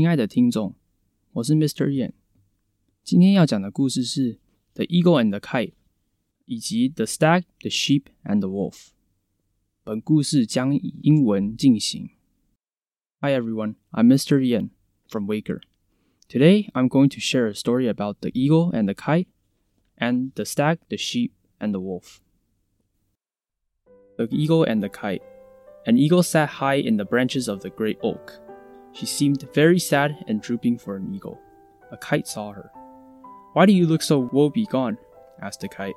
亲爱的听众，我是 Mr. Yen。今天要讲的故事是《The Eagle and the Kite》，以及《The Stag, The Sheep and the Wolf》。本故事将以英文进行。Hi everyone, I'm Mr. Yen from Waker. Today, I'm going to share a story about the eagle and the kite, and the stag, the sheep, and the wolf. The eagle and the kite. An eagle sat high in the branches of the great oak she seemed very sad and drooping for an eagle. A kite saw her. Why do you look so woe-begone? asked the kite.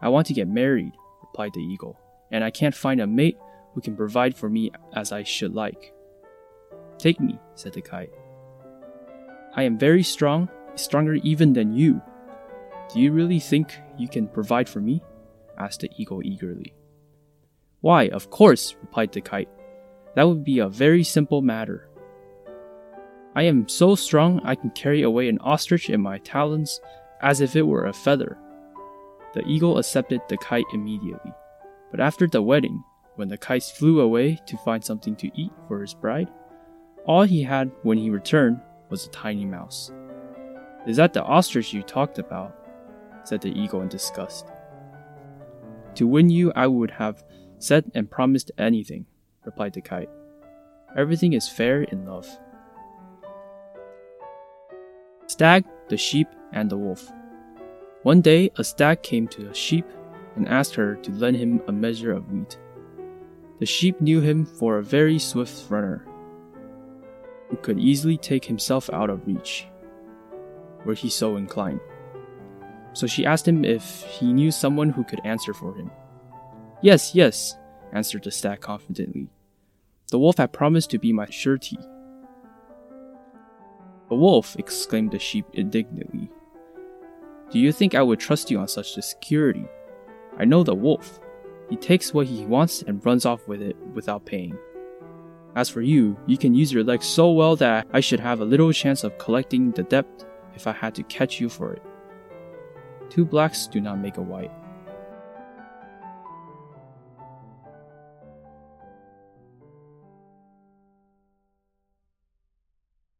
I want to get married, replied the eagle, and I can't find a mate who can provide for me as I should like. Take me, said the kite. I am very strong, stronger even than you. Do you really think you can provide for me? asked the eagle eagerly. Why, of course, replied the kite. That would be a very simple matter. I am so strong I can carry away an ostrich in my talons as if it were a feather. The eagle accepted the kite immediately. But after the wedding, when the kite flew away to find something to eat for his bride, all he had when he returned was a tiny mouse. Is that the ostrich you talked about? said the eagle in disgust. To win you, I would have said and promised anything, replied the kite. Everything is fair in love. Stag, the sheep, and the wolf. One day, a stag came to a sheep and asked her to lend him a measure of wheat. The sheep knew him for a very swift runner who could easily take himself out of reach, were he so inclined. So she asked him if he knew someone who could answer for him. Yes, yes, answered the stag confidently. The wolf had promised to be my surety. A wolf, exclaimed the sheep indignantly. Do you think I would trust you on such a security? I know the wolf. He takes what he wants and runs off with it without paying. As for you, you can use your legs so well that I should have a little chance of collecting the debt if I had to catch you for it. Two blacks do not make a white.